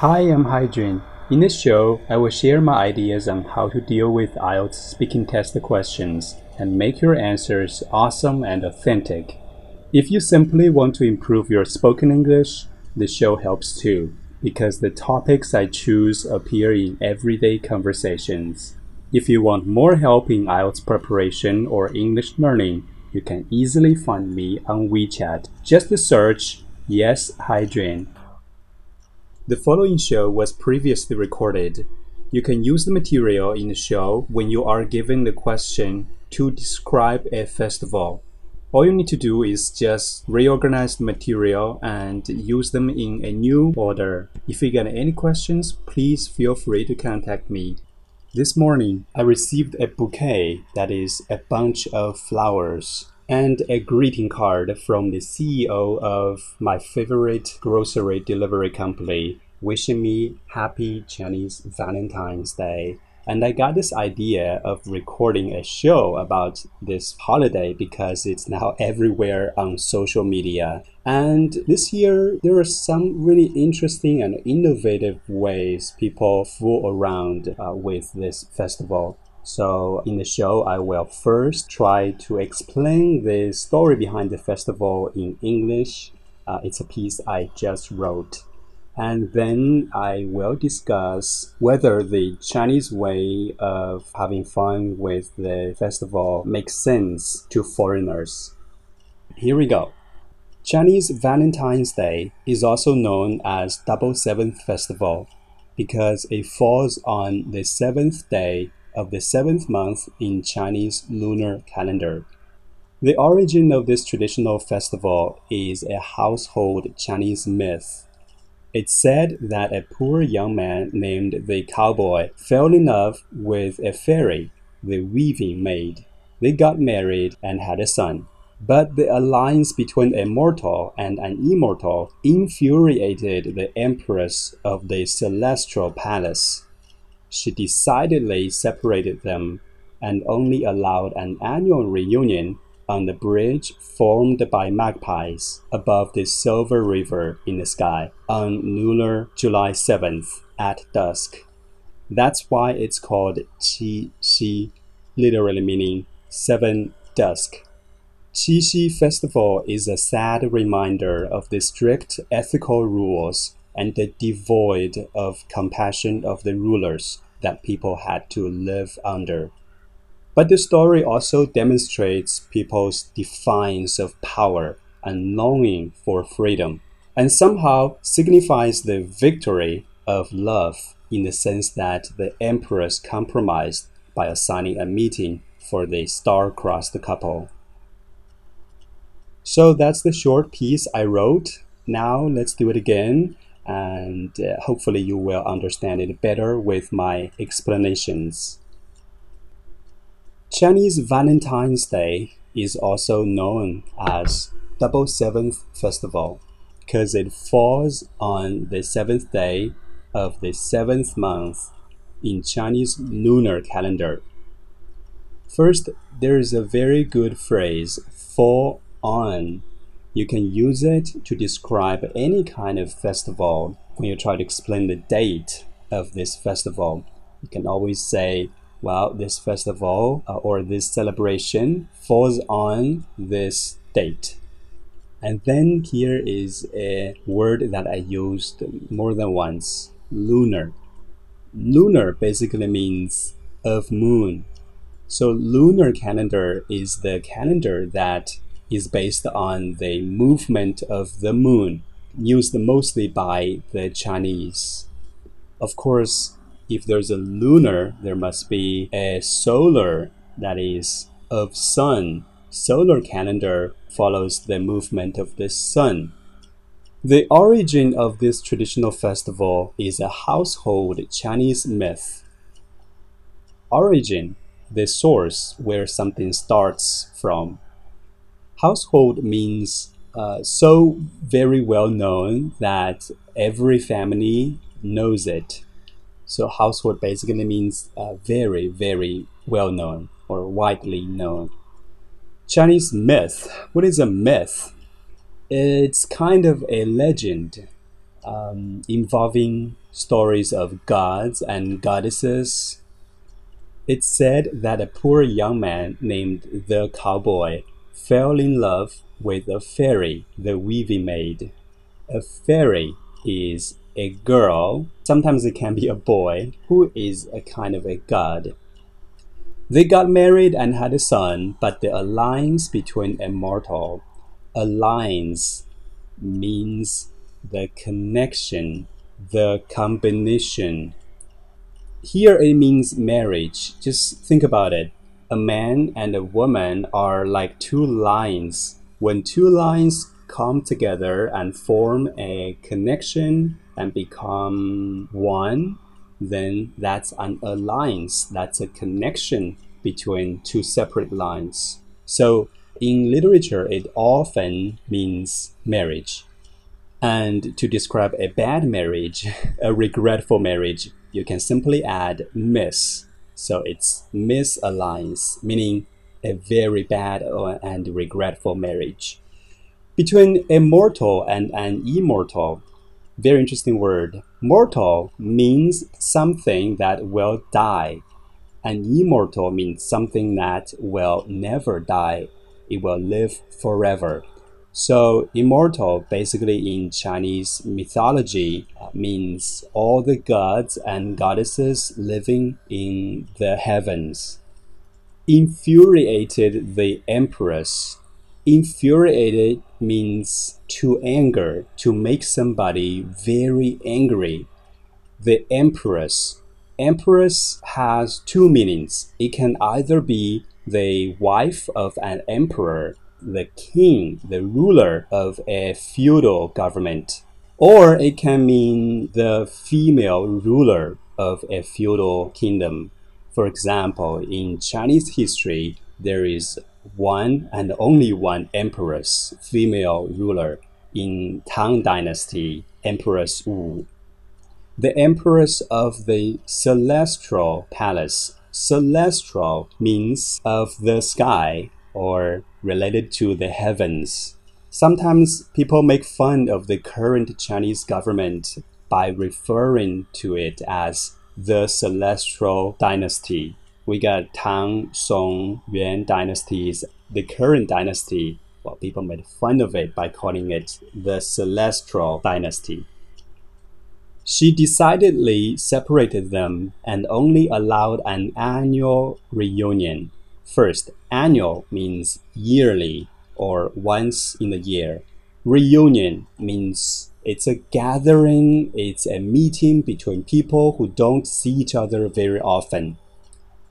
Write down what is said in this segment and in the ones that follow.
Hi, I'm Haijun. In this show, I will share my ideas on how to deal with IELTS speaking test questions and make your answers awesome and authentic. If you simply want to improve your spoken English, the show helps too, because the topics I choose appear in everyday conversations. If you want more help in IELTS preparation or English learning, you can easily find me on WeChat. Just search Yes Haijun. The following show was previously recorded. You can use the material in the show when you are given the question to describe a festival. All you need to do is just reorganize the material and use them in a new order. If you get any questions, please feel free to contact me. This morning, I received a bouquet that is a bunch of flowers and a greeting card from the CEO of my favorite grocery delivery company wishing me happy Chinese Valentine's Day. And I got this idea of recording a show about this holiday because it's now everywhere on social media. And this year, there are some really interesting and innovative ways people fool around uh, with this festival. So, in the show, I will first try to explain the story behind the festival in English. Uh, it's a piece I just wrote and then I will discuss whether the Chinese way of having fun with the festival makes sense to foreigners. Here we go. Chinese Valentine's Day is also known as Double Seventh Festival because it falls on the seventh day of the seventh month in Chinese lunar calendar. The origin of this traditional festival is a household Chinese myth it's said that a poor young man named the cowboy fell in love with a fairy, the weaving maid. They got married and had a son. But the alliance between a mortal and an immortal infuriated the empress of the celestial palace. She decidedly separated them and only allowed an annual reunion on the bridge formed by magpies above the Silver River in the sky on lunar July 7th at dusk. That's why it's called Qi Xi, literally meaning seven dusk. Qixi Festival is a sad reminder of the strict ethical rules and the devoid of compassion of the rulers that people had to live under. But the story also demonstrates people's defiance of power and longing for freedom, and somehow signifies the victory of love in the sense that the empress compromised by assigning a meeting for the star-crossed couple. So that's the short piece I wrote. Now let's do it again, and uh, hopefully you will understand it better with my explanations. Chinese Valentine's Day is also known as Double Seventh Festival because it falls on the seventh day of the seventh month in Chinese lunar calendar. First, there is a very good phrase, fall on. You can use it to describe any kind of festival when you try to explain the date of this festival. You can always say well, this festival uh, or this celebration falls on this date. And then here is a word that I used more than once lunar. Lunar basically means of moon. So, lunar calendar is the calendar that is based on the movement of the moon, used mostly by the Chinese. Of course, if there's a lunar, there must be a solar that is of sun. Solar calendar follows the movement of the sun. The origin of this traditional festival is a household Chinese myth. Origin, the source where something starts from. Household means uh, so very well known that every family knows it. So household basically means uh, very, very well known or widely known. Chinese myth. What is a myth? It's kind of a legend um, involving stories of gods and goddesses. It's said that a poor young man named the cowboy fell in love with a fairy, the weaving maid. A fairy is a girl, sometimes it can be a boy, who is a kind of a god. They got married and had a son, but the alliance between a mortal, alliance means the connection, the combination. Here it means marriage. Just think about it. A man and a woman are like two lines. When two lines come together and form a connection and become one, then that's an alliance. That's a connection between two separate lines. So in literature, it often means marriage. And to describe a bad marriage, a regretful marriage, you can simply add miss. So it's misalliance, meaning a very bad and regretful marriage. Between a mortal and an immortal, very interesting word. Mortal means something that will die, and immortal means something that will never die. It will live forever. So, immortal basically in Chinese mythology uh, means all the gods and goddesses living in the heavens. Infuriated the empress. Infuriated means to anger, to make somebody very angry. The empress. Empress has two meanings. It can either be the wife of an emperor the king, the ruler of a feudal government, or it can mean the female ruler of a feudal kingdom. For example, in Chinese history, there is one and only one empress, female ruler in Tang Dynasty, Empress Wu. The empress of the celestial palace. Celestial means of the sky or related to the heavens. Sometimes people make fun of the current Chinese government by referring to it as the Celestial Dynasty. We got Tang, Song, Yuan dynasties. The current dynasty, well, people made fun of it by calling it the Celestial Dynasty. She decidedly separated them and only allowed an annual reunion First, annual means yearly or once in a year. Reunion means it's a gathering, it's a meeting between people who don't see each other very often.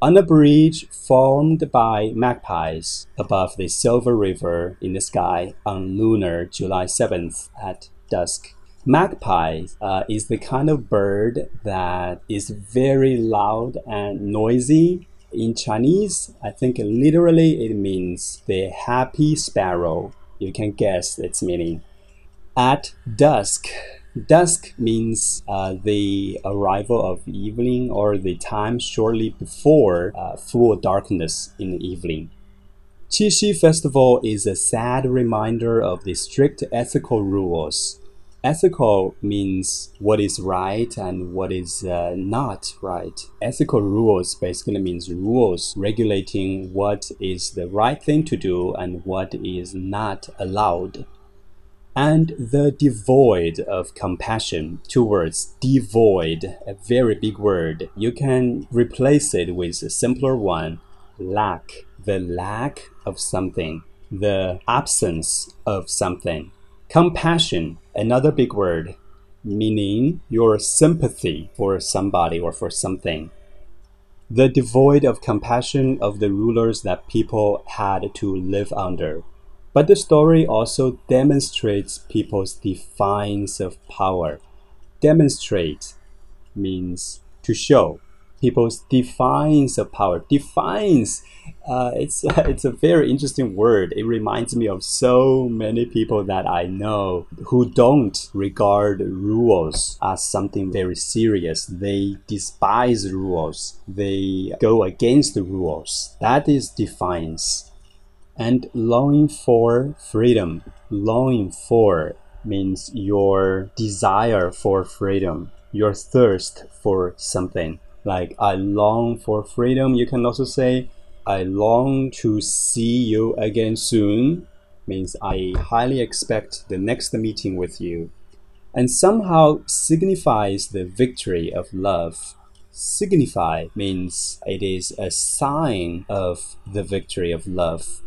On a bridge formed by magpies above the Silver River in the sky on lunar July 7th at dusk. Magpie uh, is the kind of bird that is very loud and noisy in Chinese, I think literally it means the happy sparrow. You can guess its meaning. At dusk, dusk means uh, the arrival of evening or the time shortly before uh, full darkness in the evening. Qixi Festival is a sad reminder of the strict ethical rules Ethical means what is right and what is uh, not right. Ethical rules basically means rules regulating what is the right thing to do and what is not allowed. And the devoid of compassion, two words, devoid, a very big word. You can replace it with a simpler one, lack, the lack of something, the absence of something. Compassion, another big word, meaning your sympathy for somebody or for something. The devoid of compassion of the rulers that people had to live under. But the story also demonstrates people's defiance of power. Demonstrate means to show people's defiance of power. Defiance, uh, it's it's a very interesting word. It reminds me of so many people that I know who don't regard rules as something very serious. They despise rules. They go against the rules. That is defiance. And longing for freedom. Longing for means your desire for freedom your thirst for something. Like, I long for freedom. You can also say, I long to see you again soon. Means I highly expect the next meeting with you. And somehow signifies the victory of love. Signify means it is a sign of the victory of love.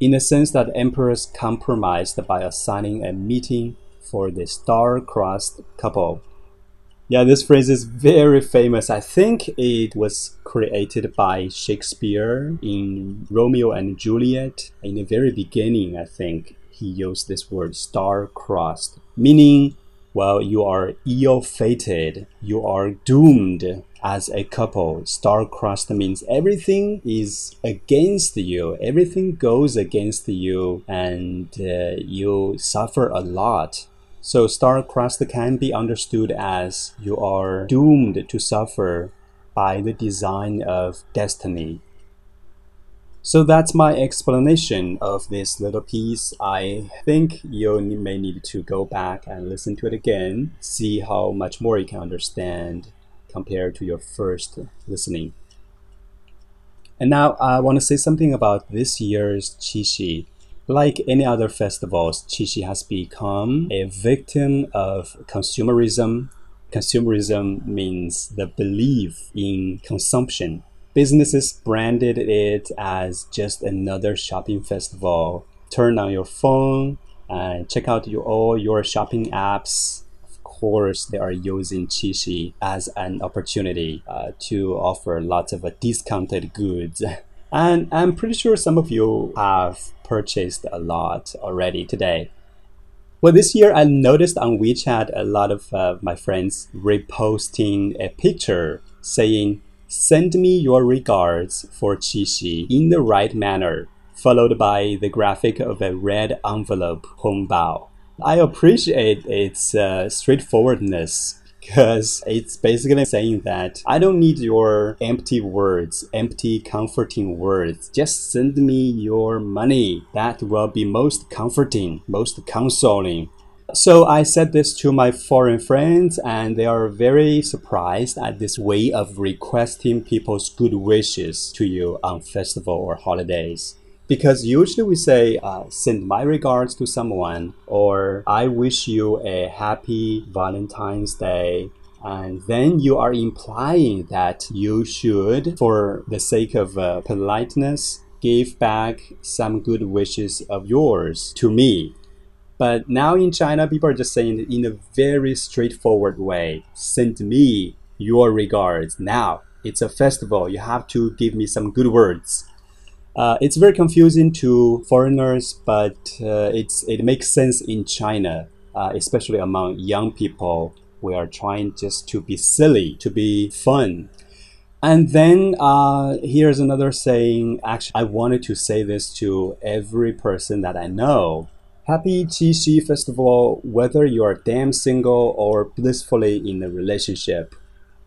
In the sense that emperors compromised by assigning a meeting for the star-crossed couple yeah, this phrase is very famous. I think it was created by Shakespeare in Romeo and Juliet. In the very beginning, I think he used this word star-crossed, meaning, well, you are ill-fated, you are doomed as a couple. Star-crossed means everything is against you, everything goes against you, and uh, you suffer a lot so star-crossed can be understood as you are doomed to suffer by the design of destiny. So that's my explanation of this little piece. I think you may need to go back and listen to it again, see how much more you can understand compared to your first listening. And now I want to say something about this year's Qixi. Like any other festivals, Qixi has become a victim of consumerism. Consumerism means the belief in consumption. Businesses branded it as just another shopping festival. Turn on your phone and check out your, all your shopping apps. Of course, they are using Qixi as an opportunity uh, to offer lots of uh, discounted goods. And I'm pretty sure some of you have purchased a lot already today. Well, this year I noticed on WeChat a lot of uh, my friends reposting a picture saying, Send me your regards for Qixi in the right manner, followed by the graphic of a red envelope, Hongbao. I appreciate its uh, straightforwardness because it's basically saying that I don't need your empty words, empty comforting words. Just send me your money. That will be most comforting, most consoling. So I said this to my foreign friends, and they are very surprised at this way of requesting people's good wishes to you on festival or holidays because usually we say uh, send my regards to someone or i wish you a happy valentine's day and then you are implying that you should for the sake of uh, politeness give back some good wishes of yours to me. But now in china people are just saying in a very straightforward way send me your regards now. It's a festival. You have to give me some good words uh, it's very confusing to foreigners, but uh, it's it makes sense in China, uh, especially among young people. We are trying just to be silly, to be fun. And then uh, here's another saying. Actually, I wanted to say this to every person that I know. Happy Qixi Festival, whether you are damn single or blissfully in a relationship.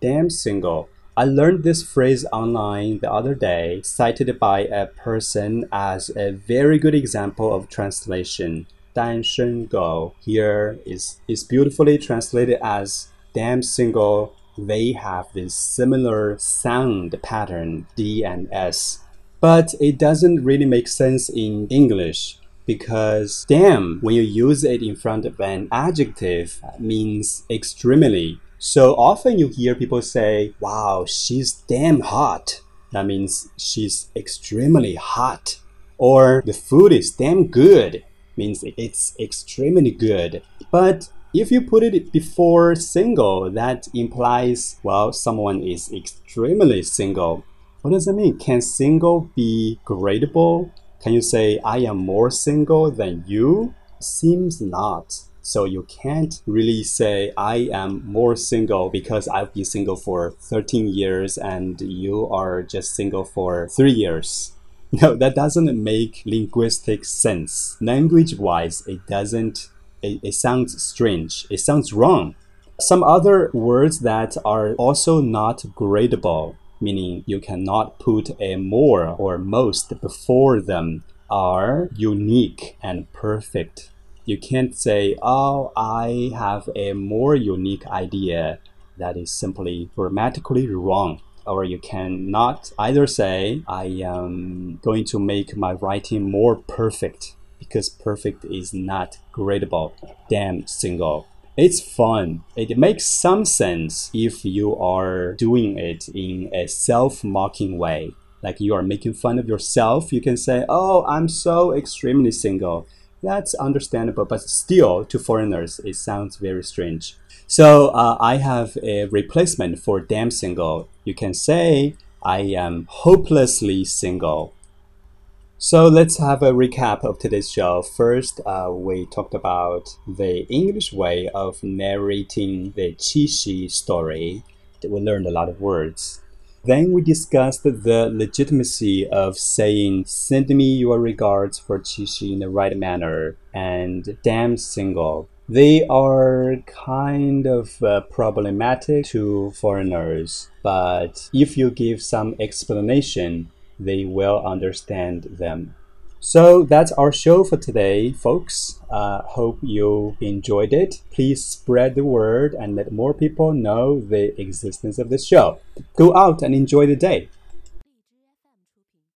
Damn single I learned this phrase online the other day, cited by a person as a very good example of translation. 单身狗 here is, is beautifully translated as damn single. They have this similar sound pattern, D and S. But it doesn't really make sense in English because damn, when you use it in front of an adjective, means extremely so often you hear people say, wow, she's damn hot. That means she's extremely hot. Or the food is damn good. Means it's extremely good. But if you put it before single, that implies, well, someone is extremely single. What does that mean? Can single be gradable? Can you say, I am more single than you? Seems not. So you can't really say, I am more single because I've been single for 13 years and you are just single for three years. No, that doesn't make linguistic sense. Language wise, it doesn't, it, it sounds strange. It sounds wrong. Some other words that are also not gradable, meaning you cannot put a more or most before them, are unique and perfect you can't say, oh, I have a more unique idea. that is simply grammatically wrong. Or you cannot either say, I am going to make my writing more perfect because perfect is not gradable. Damn single. It's fun. It makes some sense if you are doing it in a self mocking way. Like you are making fun of yourself, you can say, Oh, I'm so extremely single. That's understandable, but still, to foreigners, it sounds very strange. So uh, I have a replacement for damn single. You can say, I am hopelessly single. So let's have a recap of today's show. First, uh, we talked about the English way of narrating the Qixi story. We learned a lot of words. Then we discussed the legitimacy of saying, Send me your regards for Qixi in the right manner, and damn single. They are kind of uh, problematic to foreigners, but if you give some explanation, they will understand them. So that's our show for today, folks. Uh, hope you enjoyed it. Please spread the word and let more people know the existence of this show. Go out and enjoy the day.